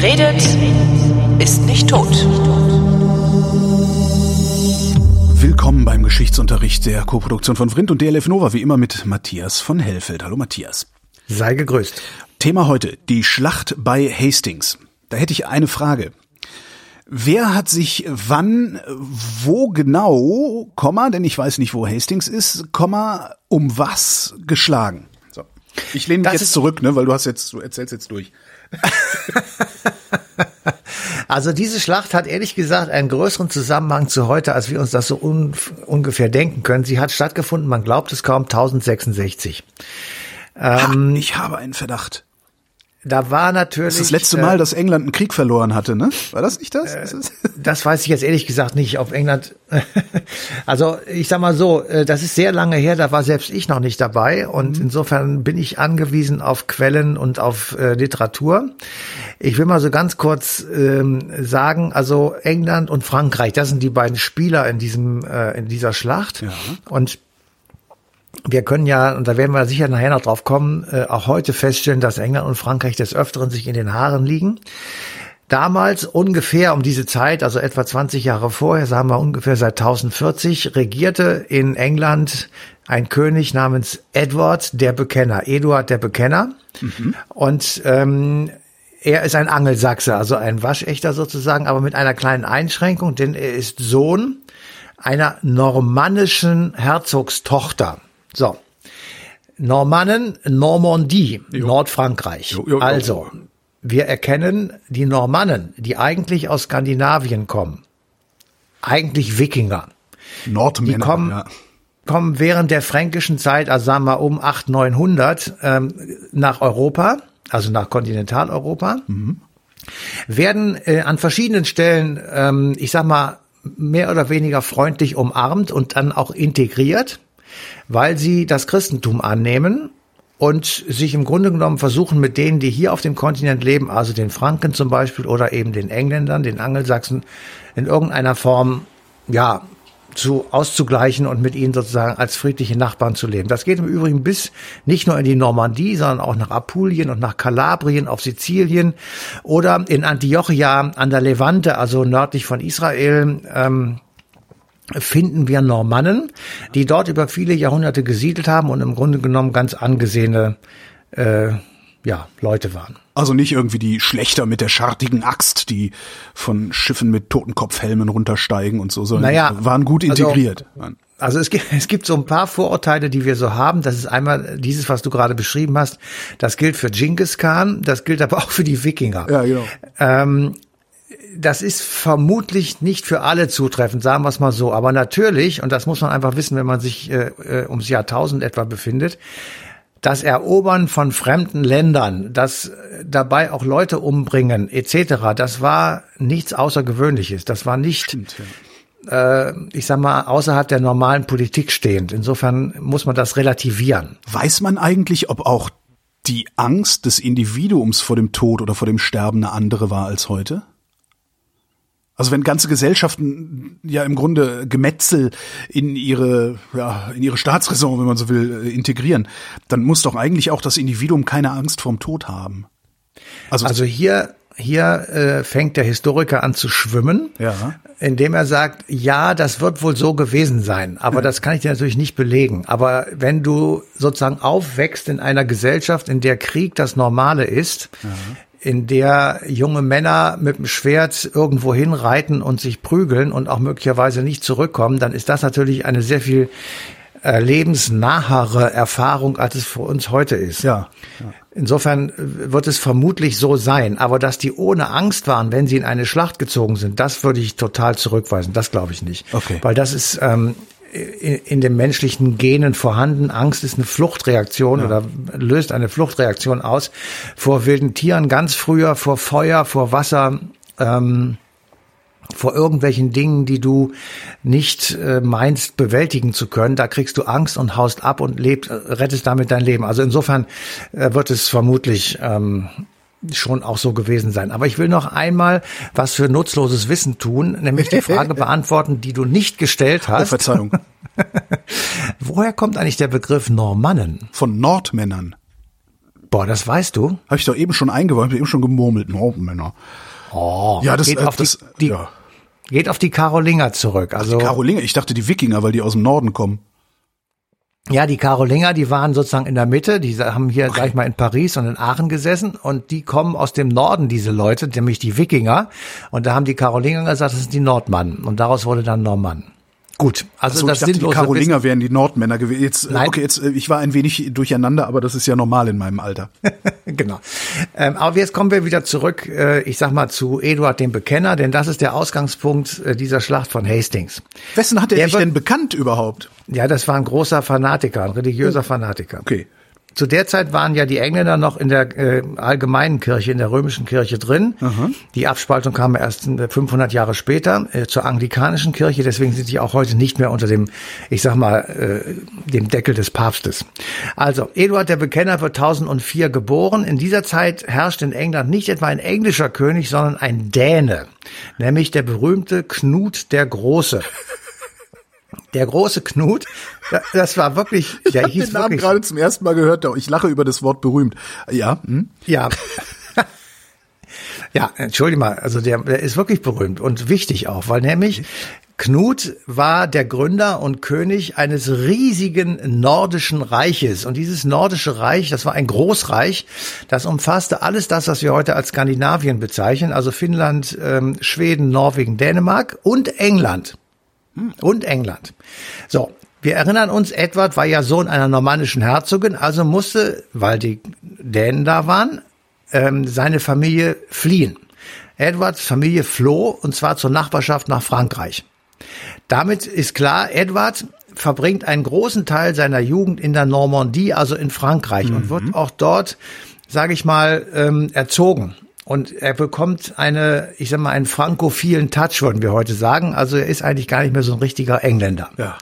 Wer redet, ist nicht tot. Willkommen beim Geschichtsunterricht der Koproduktion von Vrindt und DLF Nova, wie immer mit Matthias von Hellfeld. Hallo Matthias. Sei gegrüßt. Thema heute, die Schlacht bei Hastings. Da hätte ich eine Frage. Wer hat sich wann, wo genau, Komma, denn ich weiß nicht, wo Hastings ist, Komma, um was geschlagen? So. Ich lehne mich Das jetzt zurück, ne, weil du hast jetzt, du erzählst jetzt durch. Also diese Schlacht hat ehrlich gesagt einen größeren Zusammenhang zu heute, als wir uns das so un ungefähr denken können. Sie hat stattgefunden, man glaubt es kaum, 1066. Ha, Ähm, ich habe einen Verdacht. Da war natürlich. Das ist das letzte äh, Mal, dass England einen Krieg verloren hatte, ne? War das nicht das? Ist das? Weiß ich jetzt ehrlich gesagt nicht, ob England. also ich sag mal so, äh, das ist sehr lange her, da war selbst ich noch nicht dabei und insofern bin ich angewiesen auf Quellen und auf äh, Literatur. Ich will mal so ganz kurz ähm, sagen, also England und Frankreich, das sind die beiden Spieler in diesem äh, in dieser Schlacht Ja. und wir können ja, und da werden wir sicher nachher noch drauf kommen, äh, auch heute feststellen, dass England und Frankreich des Öfteren sich in den Haaren liegen. Damals ungefähr um diese Zeit, also etwa 20 Jahre vorher, sagen wir ungefähr seit 1040, regierte in England ein König namens Edward der Bekenner, Eduard der Bekenner. Und ähm, er ist ein Angelsachse, also ein Waschechter sozusagen, aber mit einer kleinen Einschränkung, denn er ist Sohn einer normannischen Herzogstochter. So. Normannen, Normandie, Nordfrankreich. Jo, jo, jo. Also, wir erkennen die Normannen, die eigentlich aus Skandinavien kommen. Eigentlich Wikinger. Nordmänner, Die kommen, ja. kommen während der fränkischen Zeit, also sagen wir um 800, 900, ähm, nach Europa, also nach Kontinentaleuropa, werden äh, an verschiedenen Stellen, ähm, ich sag mal, mehr oder weniger freundlich umarmt und dann auch integriert, weil sie das Christentum annehmen und sich im Grunde genommen versuchen, mit denen, die hier auf dem Kontinent leben, also den Franken zum Beispiel oder eben den Engländern, den Angelsachsen, in irgendeiner Form, ja, zu auszugleichen und mit ihnen sozusagen als friedliche Nachbarn zu leben. Das geht im Übrigen bis nicht nur in die Normandie, sondern auch nach Apulien und nach Kalabrien, auf Sizilien oder in Antiochia an der Levante, also nördlich von Israel. Ähm, finden wir Normannen, die dort über viele Jahrhunderte gesiedelt haben und im Grunde genommen ganz angesehene äh, ja, Leute waren. Also nicht irgendwie die Schlechter mit der schartigen Axt, die von Schiffen mit Totenkopfhelmen runtersteigen und so, sondern Naja, waren gut also- integriert. Also es gibt, es gibt so ein paar Vorurteile, die wir so haben. Das ist einmal dieses, was du gerade beschrieben hast. Das gilt für Genghis Khan, das gilt aber auch für die Wikinger. ja, genau. Ähm, das ist vermutlich nicht für alle zutreffend, sagen wir es mal so. Aber natürlich, und das muss man einfach wissen, wenn man sich äh, äh, ums Jahrtausend etwa befindet, das Erobern von fremden Ländern, das äh, dabei auch Leute umbringen etc., das war nichts Außergewöhnliches. Das war nicht, äh, ich sag mal, außerhalb der normalen Politik stehend. Insofern muss man das relativieren. Weiß man eigentlich, ob auch die Angst des Individuums vor dem Tod oder vor dem Sterben eine andere war als heute? Also wenn ganze Gesellschaften ja im Grunde Gemetzel in ihre ja in ihre Staatsräson, wenn man so will, äh, integrieren, dann muss doch eigentlich auch das Individuum keine Angst vorm Tod haben. Also, Also hier, hier äh, fängt der Historiker an zu schwimmen, Ja. indem er sagt, ja, das wird wohl so gewesen sein, aber das kann ich dir natürlich nicht belegen. Aber wenn du sozusagen aufwächst in einer Gesellschaft, in der Krieg das Normale ist, in der junge Männer mit dem Schwert irgendwo hinreiten und sich prügeln und auch möglicherweise nicht zurückkommen, dann ist das natürlich eine sehr viel äh, lebensnahere Erfahrung, als es für uns heute ist. ja. Insofern wird es vermutlich so sein. Aber dass die ohne Angst waren, wenn sie in eine Schlacht gezogen sind, das würde ich total zurückweisen. Das glaube ich nicht. Okay. Weil das ist ähm, in, in den menschlichen Genen vorhanden. Angst ist eine Fluchtreaktion oder löst eine Fluchtreaktion aus vor wilden Tieren ganz früher, vor Feuer, vor Wasser. Ähm, vor irgendwelchen Dingen, die du nicht äh, meinst bewältigen zu können, da kriegst du Angst und haust ab und lebst, äh, rettest damit dein Leben. Also insofern äh, wird es vermutlich ähm, schon auch so gewesen sein. Aber ich will noch einmal was für nutzloses Wissen tun, nämlich die Frage beantworten, die du nicht gestellt Oh, hast. Verzeihung. Woher kommt eigentlich der Begriff Normannen? Von Nordmännern. Boah, das weißt du? Habe ich doch eben schon eingeworfen, eben schon gemurmelt. Nordmänner. Oh, Ja, das, geht äh, auf das die, die ja. geht auf die Karolinger zurück. Also Karolinger, ich dachte die Wikinger, weil die aus dem Norden kommen. Ja, die Karolinger, die waren sozusagen in der Mitte, die haben hier, sag ich mal, in Paris und in Aachen gesessen und die kommen aus dem Norden, diese Leute, nämlich die Wikinger. Und da haben die Karolinger gesagt, das sind die Nordmannen. Und daraus wurde dann Normann. Gut, also So, das dachte, die Karolinger wären die Nordmänner gewesen. Jetzt, äh, Nein. okay, jetzt, äh, ich war ein wenig durcheinander, aber das ist ja normal in meinem Alter. genau. Ähm, aber jetzt kommen wir wieder zurück, äh, ich sag mal, zu Eduard dem Bekenner, denn das ist der Ausgangspunkt äh, dieser Schlacht von Hastings. Wessen hat er sich denn bekannt überhaupt? Ja, das war ein großer Fanatiker, ein religiöser Fanatiker. Okay. Zu der Zeit waren ja die Engländer noch in der äh, allgemeinen Kirche, in der römischen Kirche drin. Die Abspaltung kam erst äh, 500 Jahre später äh, zur anglikanischen Kirche. Deswegen sind die auch heute nicht mehr unter dem, ich sag mal, äh, dem Deckel des Papstes. Also, Eduard der Bekenner wird 1004 geboren. In dieser Zeit herrscht in England nicht etwa ein englischer König, sondern ein Däne. Nämlich der berühmte Knut der Große. Der große Knut, da- das war wirklich, Ich hieß habe den Namen wirklich gerade zum ersten Mal gehört. Ich lache über das Wort berühmt. Ja, hm? Ja. ja, entschuldige mal, also der, der ist wirklich berühmt und wichtig auch, weil nämlich Knut war der Gründer und König eines riesigen nordischen Reiches. Und dieses nordische Reich, das war ein Großreich, das umfasste alles das, was wir heute als Skandinavien bezeichnen, also Finnland, ähm, Schweden, Norwegen, Dänemark und England. Und England. So, wir erinnern uns, Edward war ja Sohn einer normannischen Herzogin, also musste, weil die Dänen da waren, ähm, seine Familie fliehen. Edwards Familie floh und zwar zur Nachbarschaft nach Frankreich. Damit ist klar, Edward verbringt einen großen Teil seiner Jugend in der Normandie, also in Frankreich, und wird auch dort, sage ich mal, ähm, erzogen. Und er bekommt eine, ich sag mal, einen frankophilen Touch, würden wir heute sagen. Also er ist eigentlich gar nicht mehr so ein richtiger Engländer. Ja.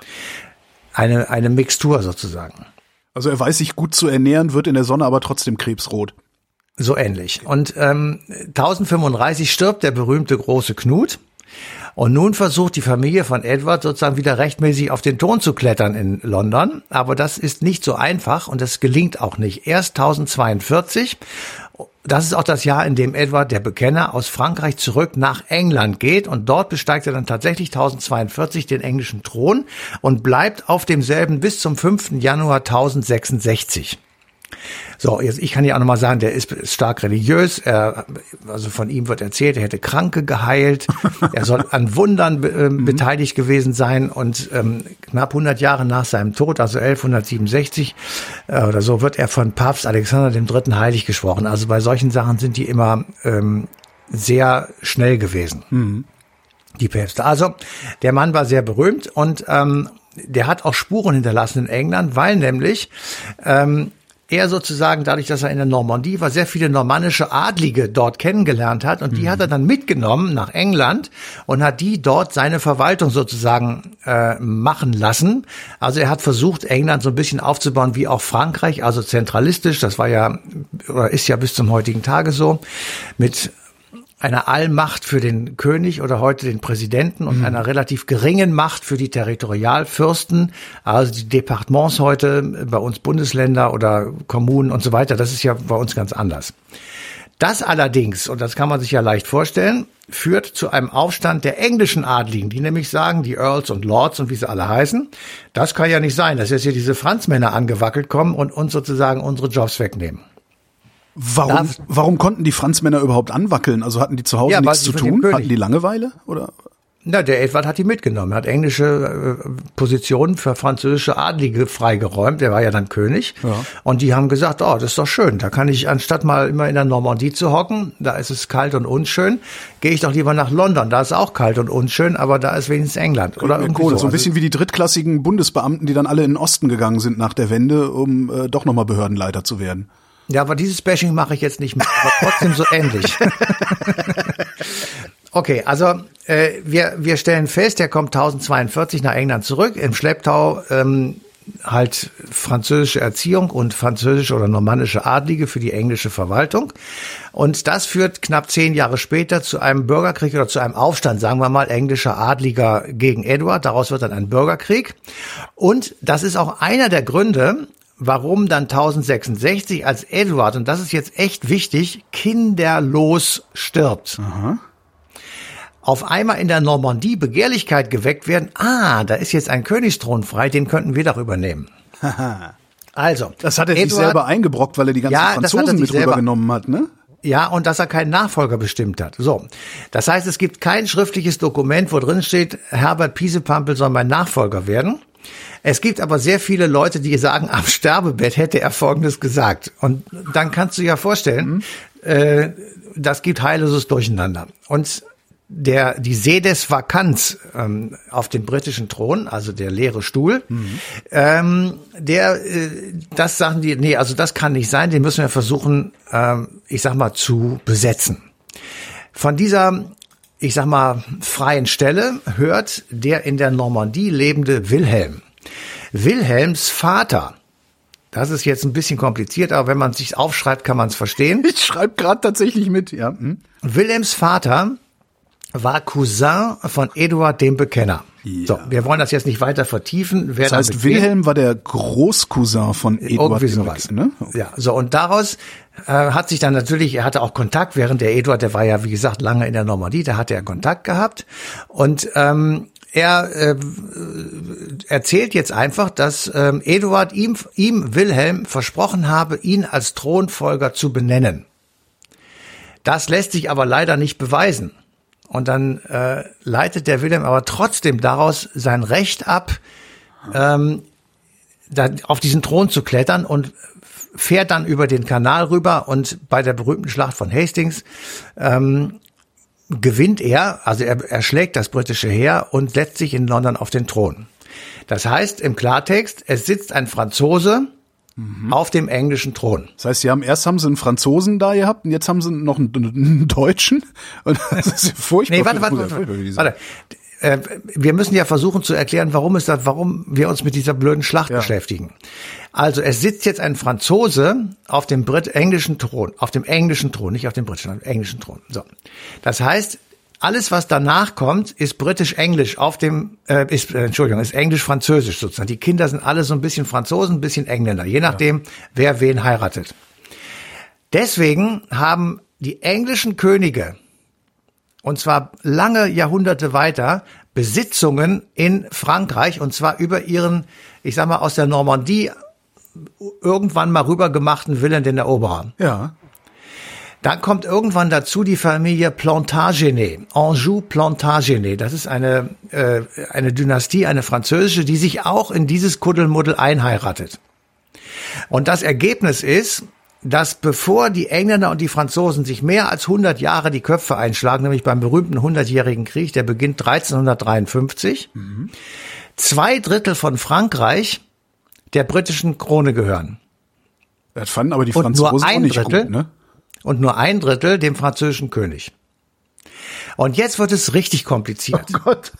Eine, eine Mixtur sozusagen. Also er weiß sich gut zu ernähren, wird in der Sonne aber trotzdem krebsrot. So ähnlich. Und ähm, 1035 stirbt der berühmte große Knut. Und nun versucht die Familie von Edward sozusagen wieder rechtmäßig auf den Thron zu klettern in London. Aber das ist nicht so einfach und das gelingt auch nicht. Erst 1042. Das ist auch das Jahr, in dem Edward, der Bekenner, aus Frankreich zurück nach England geht und dort besteigt er dann tatsächlich 1042 den englischen Thron und bleibt auf demselben bis zum 5. Januar 1066. So, jetzt, ich kann ja auch nochmal sagen, der ist, stark religiös. Er, also von ihm wird erzählt, er hätte Kranke geheilt. er soll an Wundern be- ähm, beteiligt gewesen sein. Und ähm, knapp 100 Jahre nach seinem Tod, also 1167 äh, oder so, wird er von Papst Alexander III. heilig gesprochen. Also bei solchen Sachen sind die immer ähm, sehr schnell gewesen die Päpste. Also der Mann war sehr berühmt und ähm, der hat auch Spuren hinterlassen in England, weil nämlich ähm, er sozusagen, dadurch, dass er in der Normandie war, sehr viele normannische Adlige dort kennengelernt hat und die hat er dann mitgenommen nach England und hat die dort seine Verwaltung sozusagen äh, machen lassen. Also er hat versucht, England so ein bisschen aufzubauen wie auch Frankreich, also zentralistisch. Das war ja oder ist ja bis zum heutigen Tage so mit einer Allmacht für den König oder heute den Präsidenten und einer relativ geringen Macht für die Territorialfürsten, also die Departements heute, bei uns Bundesländer oder Kommunen und so weiter. Das ist ja bei uns ganz anders. Das allerdings, und das kann man sich ja leicht vorstellen, führt zu einem Aufstand der englischen Adligen, die nämlich sagen, die Earls und Lords und wie sie alle heißen, das kann ja nicht sein, dass jetzt hier diese Franzmänner angewackelt kommen und uns sozusagen unsere Jobs wegnehmen. Warum, Darf- warum konnten die Franzmänner überhaupt anwackeln? Also hatten die zu Hause Ja, nichts zu tun? Hatten die Langeweile? Oder? Na, der Edward hat die mitgenommen. Er hat englische äh, Positionen für französische Adlige freigeräumt. Der war ja dann König. Ja. Und die haben gesagt, oh, das ist doch schön. Da kann ich, anstatt mal immer in der Normandie zu hocken, da ist es kalt und unschön, gehe ich doch lieber nach London. Da ist auch kalt und unschön, aber da ist wenigstens England. Oder irgendwie Kohle. so. So ein Also- bisschen wie die drittklassigen Bundesbeamten, die dann alle in den Osten gegangen sind nach der Wende, um äh, doch nochmal Behördenleiter zu werden. Ja, aber dieses Bashing mache ich jetzt nicht mehr, aber trotzdem so ähnlich. Okay, also äh, wir, wir stellen fest, er kommt 1042 nach England zurück, im Schlepptau ähm, halt französische Erziehung und französische oder normannische Adlige für die englische Verwaltung. Und das führt knapp zehn Jahre später zu einem Bürgerkrieg oder zu einem Aufstand, sagen wir mal, englischer Adliger gegen Edward. Daraus wird dann ein Bürgerkrieg. Und das ist auch einer der Gründe, warum dann 1066 als Eduard, und das ist jetzt echt wichtig, kinderlos stirbt. Auf einmal in der Normandie Begehrlichkeit geweckt werden, ah, da ist jetzt ein Königsthron frei, den könnten wir doch übernehmen. also. Das hat er sich Eduard- selber eingebrockt, weil er die ganzen Ja, Franzosen sich mit selber- rübergenommen hat, ne? Ja, und dass er keinen Nachfolger bestimmt hat. So. Das heißt, es gibt kein schriftliches Dokument, wo drin steht, Herbert Piesepampel soll mein Nachfolger werden. Es gibt aber sehr viele Leute, die sagen, am Sterbebett hätte er Folgendes gesagt. Und dann kannst du ja vorstellen, äh, das gibt heilloses Durcheinander. Und der, die Sedes Vakanz ähm, auf dem britischen Thron, also der leere Stuhl, ähm, der, äh, das sagen die, nee, also das kann nicht sein, den müssen wir versuchen, ähm, ich sag mal, zu besetzen. Von dieser, ich sag mal, freien Stelle hört der in der Normandie lebende Wilhelm. Wilhelms Vater, das ist jetzt ein bisschen kompliziert, aber wenn man es sich aufschreibt, kann man es verstehen. Ich schreibe gerade tatsächlich mit, ja. hm. Wilhelms Vater war Cousin von Eduard dem Bekenner. Ja. So, wir wollen das jetzt nicht weiter vertiefen. Wer Das heißt, Wilhelm war der Großcousin von Eduard irgendwie sowas. Beck- ne? Ja, so und daraus äh, hat sich dann natürlich, er hatte auch Kontakt, während der Eduard, der war ja wie gesagt lange in der Normandie, da hatte er Kontakt gehabt und ähm, er äh, erzählt jetzt einfach, dass ähm, Eduard ihm, ihm Wilhelm versprochen habe, ihn als Thronfolger zu benennen. Das lässt sich aber leider nicht beweisen. Und dann äh, leitet der Wilhelm aber trotzdem daraus sein Recht ab, ähm, da auf diesen Thron zu klettern und fährt dann über den Kanal rüber und bei der berühmten Schlacht von Hastings ähm, gewinnt er, also er, er schlägt das britische Heer und setzt sich in London auf den Thron. Das heißt im Klartext, es sitzt ein Franzose auf dem englischen Thron. Das heißt, sie haben erst haben sie einen Franzosen da gehabt und jetzt haben sie noch einen, einen Deutschen. Und das ist furchtbar. Nee, warte, warte, warte. warte. Äh, wir müssen ja versuchen zu erklären, warum es da, warum wir uns mit dieser blöden Schlacht Ja. beschäftigen. Also es sitzt jetzt ein Franzose auf dem Brit englischen Thron, auf dem englischen Thron, nicht auf dem britischen, auf dem englischen Thron. So, das heißt, alles was danach kommt, ist britisch-englisch auf dem, äh, ist äh, Entschuldigung, ist englisch-französisch sozusagen. Die Kinder sind alle so ein bisschen Franzosen, ein bisschen Engländer, je nachdem, wer wen heiratet. Deswegen haben die englischen Könige und zwar lange Jahrhunderte weiter, Besitzungen in Frankreich und zwar über ihren, ich sag mal, aus der Normandie irgendwann mal rübergemachten Willen den Eroberer. Ja. Dann kommt irgendwann dazu die Familie Plantagenet, Anjou Plantagenet. Das ist eine, äh, eine Dynastie, eine französische, die sich auch in dieses Kuddelmuddel einheiratet. Und das Ergebnis ist, dass bevor die Engländer und die Franzosen sich mehr als 100 Jahre die Köpfe einschlagen, nämlich beim berühmten 100-jährigen Krieg, der beginnt 1353, zwei Drittel von Frankreich der britischen Krone gehören. Das fanden aber die Und nur Franzosen auch ein nicht Drittel? gut, ne? Und nur ein Drittel dem französischen König. Und jetzt wird es richtig kompliziert. Oh Gott.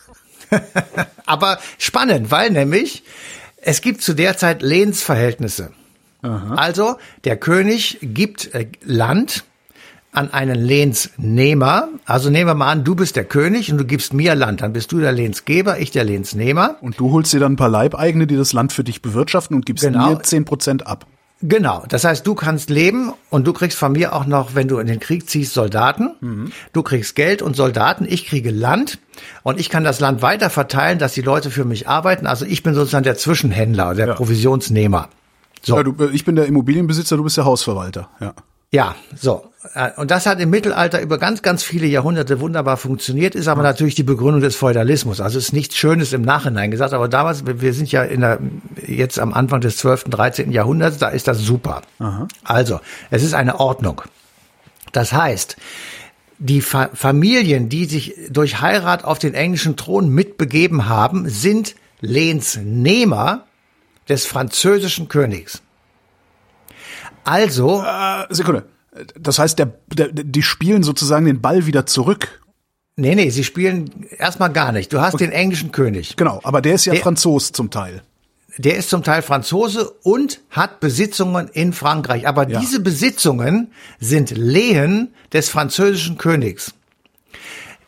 Aber spannend, weil nämlich es gibt zu der Zeit Lehnsverhältnisse. Also der König gibt äh, Land an einen Lehnsnehmer. Also nehmen wir mal an, du bist der König und du gibst mir Land. Dann bist du der Lehnsgeber, ich der Lehnsnehmer. Und du holst dir dann ein paar Leibeigene, die das Land für dich bewirtschaften und gibst Genau. mir zehn Prozent ab. Genau, das heißt, du kannst leben und du kriegst von mir auch noch, wenn du in den Krieg ziehst, Soldaten. Du kriegst Geld und Soldaten, ich kriege Land und ich kann das Land weiter verteilen, dass die Leute für mich arbeiten. Also ich bin sozusagen der Zwischenhändler, der Ja. Provisionsnehmer. So. Ja, du, ich bin der Immobilienbesitzer, du bist der Hausverwalter. Ja. Ja, so. Äh, Und das hat im Mittelalter über ganz, ganz viele Jahrhunderte wunderbar funktioniert, ist aber natürlich die Begründung des Feudalismus. Also ist nichts Schönes im Nachhinein gesagt, aber damals, wir sind ja in der, jetzt am Anfang des 12., 13. Jahrhunderts, da ist das super. Also, es ist eine Ordnung. Das heißt, die Fa Familien, die sich durch Heirat auf den englischen Thron mitbegeben haben, sind Lehnsnehmer des französischen Königs. Also, Äh, Sekunde. Das heißt, der, der, die spielen sozusagen den Ball wieder zurück. Nee, nee, sie spielen erstmal gar nicht. Du hast den englischen König. Genau, aber der ist ja Der- Franzos zum Teil. Der ist zum Teil Franzose und hat Besitzungen in Frankreich. Aber Ja. diese Besitzungen sind Lehen des französischen Königs.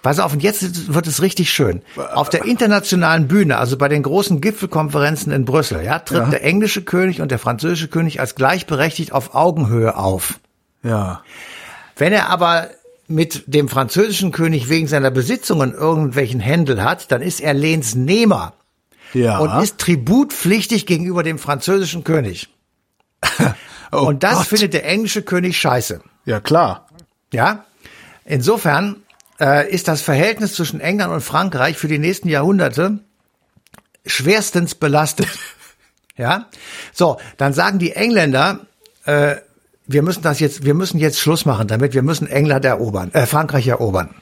Pass auf, und jetzt wird es richtig schön. Auf der internationalen Bühne, also bei den großen Gipfelkonferenzen in Brüssel, ja, tritt Ja. der englische König und der französische König als gleichberechtigt auf Augenhöhe auf. Ja. Wenn er aber mit dem französischen König wegen seiner Besitzungen irgendwelchen Händel hat, dann ist er Lehnsnehmer Ja. und ist tributpflichtig gegenüber dem französischen König. oh und das Gott. findet der englische König scheiße. Ja, klar. Ja, insofern äh, ist das Verhältnis zwischen England und Frankreich für die nächsten Jahrhunderte schwerstens belastet. ja, so, dann sagen die Engländer, äh, wir müssen das jetzt, wir müssen jetzt Schluss machen damit, wir müssen England erobern, äh, Frankreich erobern.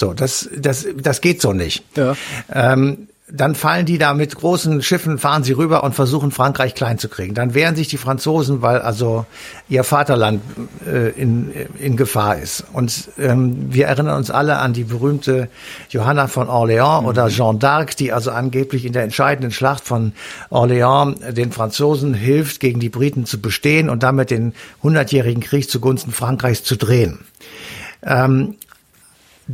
So, das, das, das geht so nicht. Ja. Ähm, dann fallen die da mit großen Schiffen, fahren sie rüber und versuchen Frankreich klein zu kriegen. Dann wehren sich die Franzosen, weil also ihr Vaterland äh, in, in Gefahr ist. Und ähm, wir erinnern uns alle an die berühmte Johanna von Orléans oder Jeanne d'Arc, die also angeblich in der entscheidenden Schlacht von Orléans den Franzosen hilft, gegen die Briten zu bestehen und damit den hundertjährigen Krieg zugunsten Frankreichs zu drehen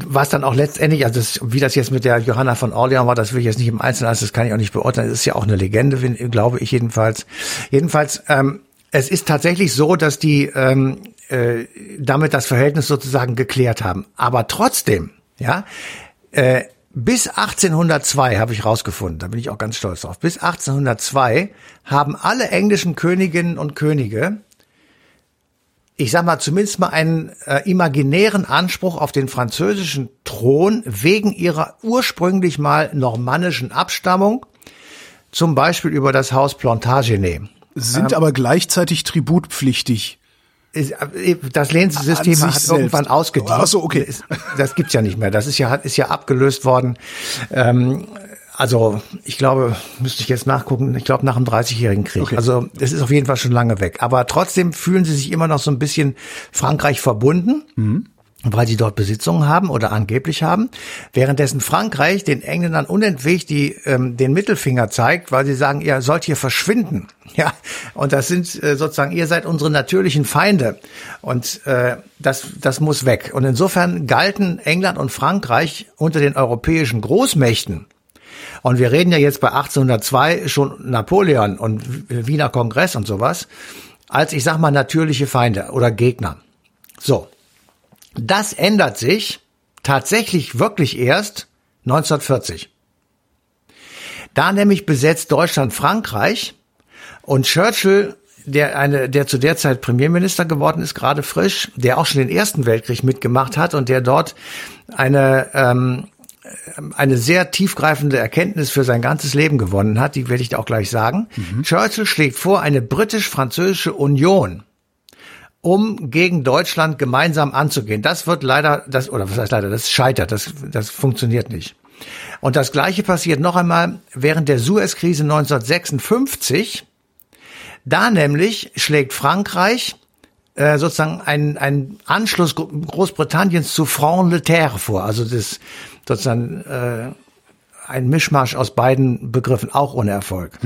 was dann auch letztendlich, also das, wie das jetzt mit der Johanna von Orleans war, das will ich jetzt nicht im Einzelnen, also das kann ich auch nicht beurteilen. Das ist ja auch eine Legende, glaube ich jedenfalls. Jedenfalls, ähm, es ist tatsächlich so, dass die ähm, äh, damit das Verhältnis sozusagen geklärt haben. Aber trotzdem, ja, äh, bis 1802 habe ich rausgefunden, da bin ich auch ganz stolz drauf. Bis 1802 haben alle englischen Königinnen und Könige ich sag mal, zumindest mal einen äh, imaginären Anspruch auf den französischen Thron wegen ihrer ursprünglich mal normannischen Abstammung, zum Beispiel über das Haus Plantagenet. Sind aber gleichzeitig tributpflichtig. Äh, Das Lehnsystem hat irgendwann selbst. ausgedient. Ach so, okay. Das, gibt's ja nicht mehr. Das ist ja, ist ja abgelöst worden. Ähm, also ich glaube, müsste ich jetzt nachgucken, ich glaube nach dem 30-jährigen Krieg. Okay. Also es ist auf jeden Fall schon lange weg. Aber trotzdem fühlen sie sich immer noch so ein bisschen Frankreich verbunden. weil sie dort Besitzungen haben oder angeblich haben, währenddessen Frankreich den Engländern unentwegt die, ähm, den Mittelfinger zeigt, weil sie sagen, ihr sollt hier verschwinden. Ja, und das sind äh, sozusagen, ihr seid unsere natürlichen Feinde und äh, das, das muss weg. Und insofern galten England und Frankreich unter den europäischen Großmächten und wir reden ja jetzt bei 1802 schon Napoleon und Wiener Kongress und sowas, als ich sag mal natürliche Feinde oder Gegner. So. Das ändert sich tatsächlich wirklich erst 1940. Da nämlich besetzt Deutschland Frankreich und Churchill, der eine, der zu der Zeit Premierminister geworden ist, gerade frisch, der auch schon den Ersten Weltkrieg mitgemacht hat und der dort eine ähm, eine sehr tiefgreifende Erkenntnis für sein ganzes Leben gewonnen hat, die werde ich auch gleich sagen. Churchill schlägt vor, eine britisch-französische Union, um gegen Deutschland gemeinsam anzugehen. Das wird leider, das, oder was heißt leider, das scheitert, das, das funktioniert nicht. Und das Gleiche passiert noch einmal während der Suez-Krise 1956. Da nämlich schlägt Frankreich äh, sozusagen einen, einen Anschluss Gro- Großbritanniens zu Front de Terre vor, also das sozusagen äh, ein Mischmasch aus beiden Begriffen, auch ohne Erfolg.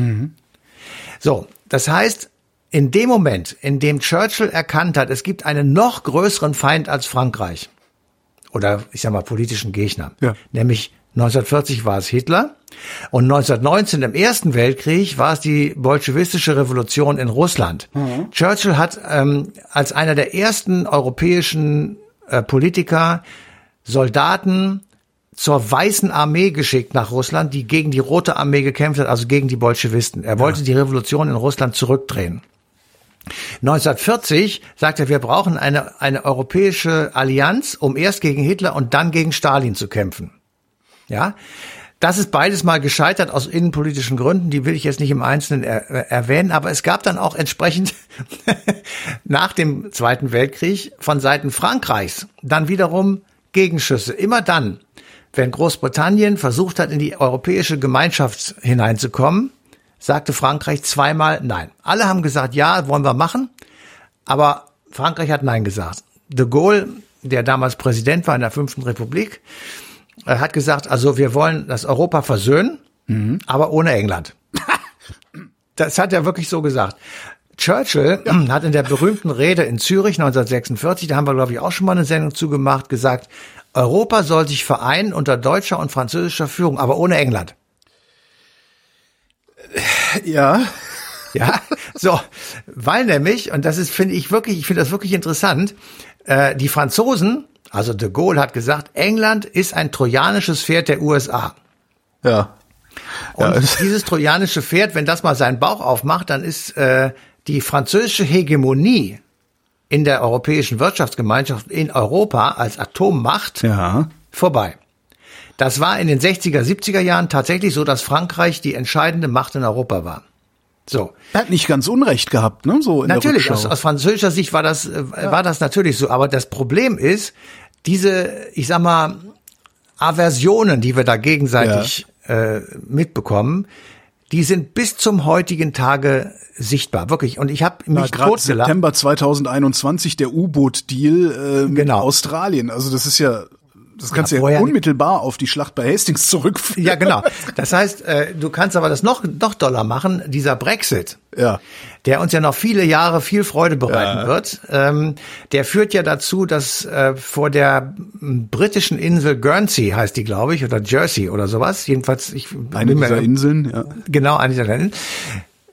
So, das heißt, in dem Moment, in dem Churchill erkannt hat, es gibt einen noch größeren Feind als Frankreich, oder ich sag mal politischen Gegner, Ja. nämlich 1940 war es Hitler und 1919 im Ersten Weltkrieg war es die bolschewistische Revolution in Russland. Churchill hat ähm, als einer der ersten europäischen äh, Politiker Soldaten zur Weißen Armee geschickt nach Russland, die gegen die Rote Armee gekämpft hat, also gegen die Bolschewisten. Er wollte die Revolution in Russland zurückdrehen. 1940 sagt er, wir brauchen eine, eine europäische Allianz, um erst gegen Hitler und dann gegen Stalin zu kämpfen. Ja, das ist beides mal gescheitert aus innenpolitischen Gründen, die will ich jetzt nicht im Einzelnen er, äh, erwähnen, aber es gab dann auch entsprechend nach dem Zweiten Weltkrieg von Seiten Frankreichs dann wiederum Gegenschüsse. Immer dann, wenn Großbritannien versucht hat, in die europäische Gemeinschaft hineinzukommen, sagte Frankreich zweimal Nein. Alle haben gesagt, ja, wollen wir machen, aber Frankreich hat Nein gesagt. De Gaulle, der damals Präsident war in der Fünften Republik, hat gesagt, also wir wollen das Europa versöhnen, aber ohne England. Das hat er wirklich so gesagt. Churchill hat in der berühmten Rede in Zürich 1946, da haben wir glaube ich auch schon mal eine Sendung zugemacht, gesagt, Europa soll sich vereinen unter deutscher und französischer Führung, aber ohne England. Ja. Ja, so, weil nämlich, und das ist, finde ich wirklich, ich finde das wirklich interessant, äh, die Franzosen, also de Gaulle hat gesagt, England ist ein trojanisches Pferd der USA. Ja. Und Ja. dieses trojanische Pferd, wenn das mal seinen Bauch aufmacht, dann ist äh, die französische Hegemonie in der europäischen Wirtschaftsgemeinschaft in Europa als Atommacht Ja. vorbei. Das war in den 60er, 70er Jahren tatsächlich so, dass Frankreich die entscheidende Macht in Europa war. So. Er hat nicht ganz Unrecht gehabt, ne? So in Natürlich, der aus, Rückschau. aus französischer Sicht war das, äh, war das natürlich so. Aber das Problem ist, diese, ich sag mal, Aversionen, die wir da gegenseitig äh, mitbekommen, die sind bis zum heutigen Tage sichtbar, wirklich. Und ich habe mich gerade totgelacht. September 2021 der U-Boot-Deal äh, mit Genau. Australien. Also das ist ja, das kannst du ja, unmittelbar auf die Schlacht bei Hastings zurückführen. Ja, genau. Das heißt, äh, du kannst aber das noch, noch doller machen, dieser Brexit. Ja. der uns ja noch viele Jahre viel Freude bereiten Ja. wird, ähm, der führt ja dazu, dass äh, vor der britischen Insel Guernsey heißt die, glaube ich, oder Jersey oder sowas. Jedenfalls, ich Eine dieser Inseln, ja. Genau, eine dieser Inseln.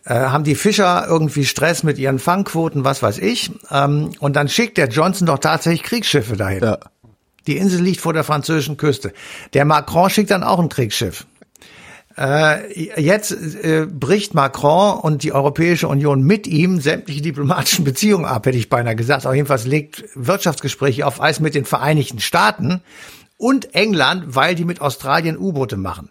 Äh, haben die Fischer irgendwie Stress mit ihren Fangquoten, was weiß ich. Ähm, und dann schickt der Johnson doch tatsächlich Kriegsschiffe dahin. Ja. Die Insel liegt vor der französischen Küste. Der Macron schickt dann auch ein Kriegsschiff. Äh, jetzt äh, bricht Macron und die Europäische Union mit ihm sämtliche diplomatischen Beziehungen ab, hätte ich beinahe gesagt. Auf jeden Fall legt Wirtschaftsgespräche auf Eis mit den Vereinigten Staaten und England, weil die mit Australien U-Boote machen.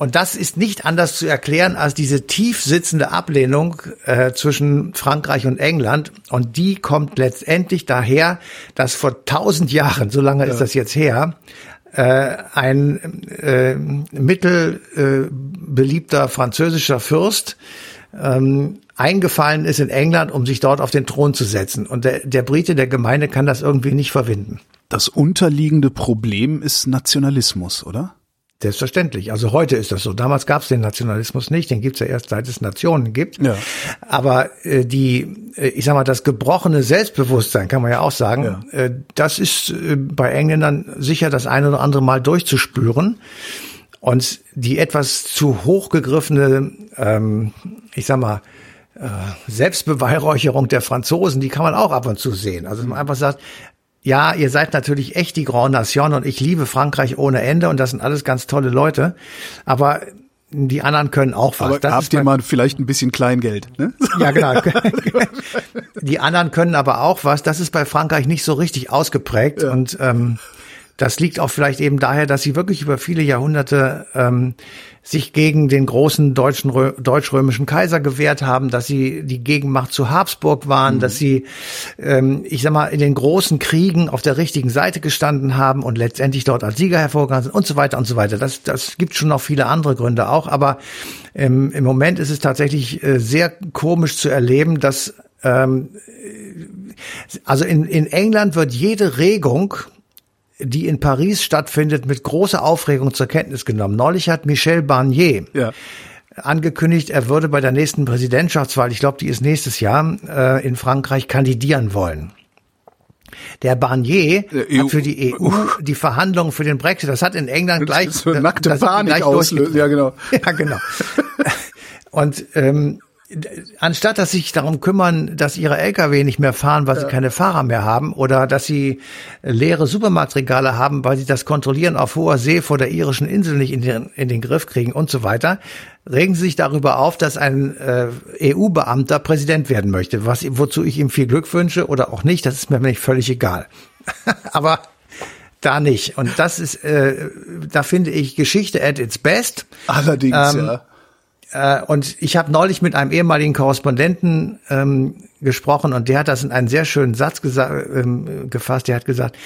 Und das ist nicht anders zu erklären als diese tief sitzende Ablehnung äh, zwischen Frankreich und England. Und die kommt letztendlich daher, dass vor tausend Jahren, so lange ist das jetzt her, äh, ein äh, mittelbeliebter äh, beliebter französischer Fürst ähm, eingefallen ist in England, um sich dort auf den Thron zu setzen. Und der, der Brite, der Gemeinde, kann das irgendwie nicht verwinden. Das unterliegende Problem ist Nationalismus, oder? Selbstverständlich. Also heute ist das so. Damals gab es den Nationalismus nicht. Den gibt's ja erst seit es Nationen gibt. Ja. Aber äh, die, äh, ich sag mal, das gebrochene Selbstbewusstsein, kann man ja auch sagen, äh, das ist äh, bei Engländern sicher das eine oder andere Mal durchzuspüren. Und die etwas zu hochgegriffene, ähm, ich sag mal, äh, Selbstbeweihräucherung der Franzosen, die kann man auch ab und zu sehen. Also man einfach sagt, ja, ihr seid natürlich echt die Grand Nation und ich liebe Frankreich ohne Ende und das sind alles ganz tolle Leute. Aber die anderen können auch was. Aber das habt ihr mal vielleicht ein bisschen Kleingeld, ne? ja, genau. Die anderen können aber auch was. Das ist bei Frankreich nicht so richtig ausgeprägt. Und ähm, das liegt auch vielleicht eben daher, dass sie wirklich über viele Jahrhunderte ähm, sich gegen den großen deutschen Rö- deutsch-römischen Kaiser gewehrt haben, dass sie die Gegenmacht zu Habsburg waren, dass sie, ähm, ich sag mal, in den großen Kriegen auf der richtigen Seite gestanden haben und letztendlich dort als Sieger hervorgegangen sind und so weiter und so weiter. Das, das gibt schon noch viele andere Gründe auch, aber ähm, im Moment ist es tatsächlich äh, sehr komisch zu erleben, dass ähm, also in, in England wird jede Regung, die in Paris stattfindet, mit großer Aufregung zur Kenntnis genommen. Neulich hat Michel Barnier Ja. angekündigt, er würde bei der nächsten Präsidentschaftswahl, ich glaube, die ist nächstes Jahr, äh, in Frankreich kandidieren wollen. Der Barnier Der hat für die EU die Verhandlungen für den Brexit, das hat in England gleich so nackte das Panik auslösen. Ja, genau. Ja, genau. Und ähm, anstatt dass sie sich darum kümmern, dass ihre Lkw nicht mehr fahren, weil sie keine Fahrer mehr haben, oder dass sie leere Supermarktregale haben, weil sie das Kontrollieren auf hoher See vor der irischen Insel nicht in den, in den Griff kriegen und so weiter, regen sie sich darüber auf, dass ein äh, EU-Beamter Präsident werden möchte, was, wozu ich ihm viel Glück wünsche oder auch nicht, das ist mir nicht völlig egal. Aber da nicht. Und das ist, äh, da finde ich Geschichte at its best. Allerdings, Ähm, ja. Äh, und ich habe neulich mit einem ehemaligen Korrespondenten ähm, gesprochen und der hat das in einen sehr schönen Satz ähm, gefasst. Der hat gesagt,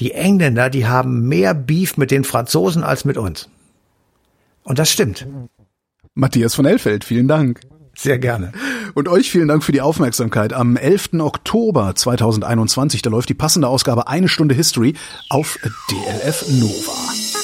die Engländer, die haben mehr Beef mit den Franzosen als mit uns. Und das stimmt. Matthias von Elfeld, vielen Dank. Sehr gerne. Und euch vielen Dank für die Aufmerksamkeit. Am 11. Oktober 2021, da läuft die passende Ausgabe Eine Stunde History auf DLF Nova.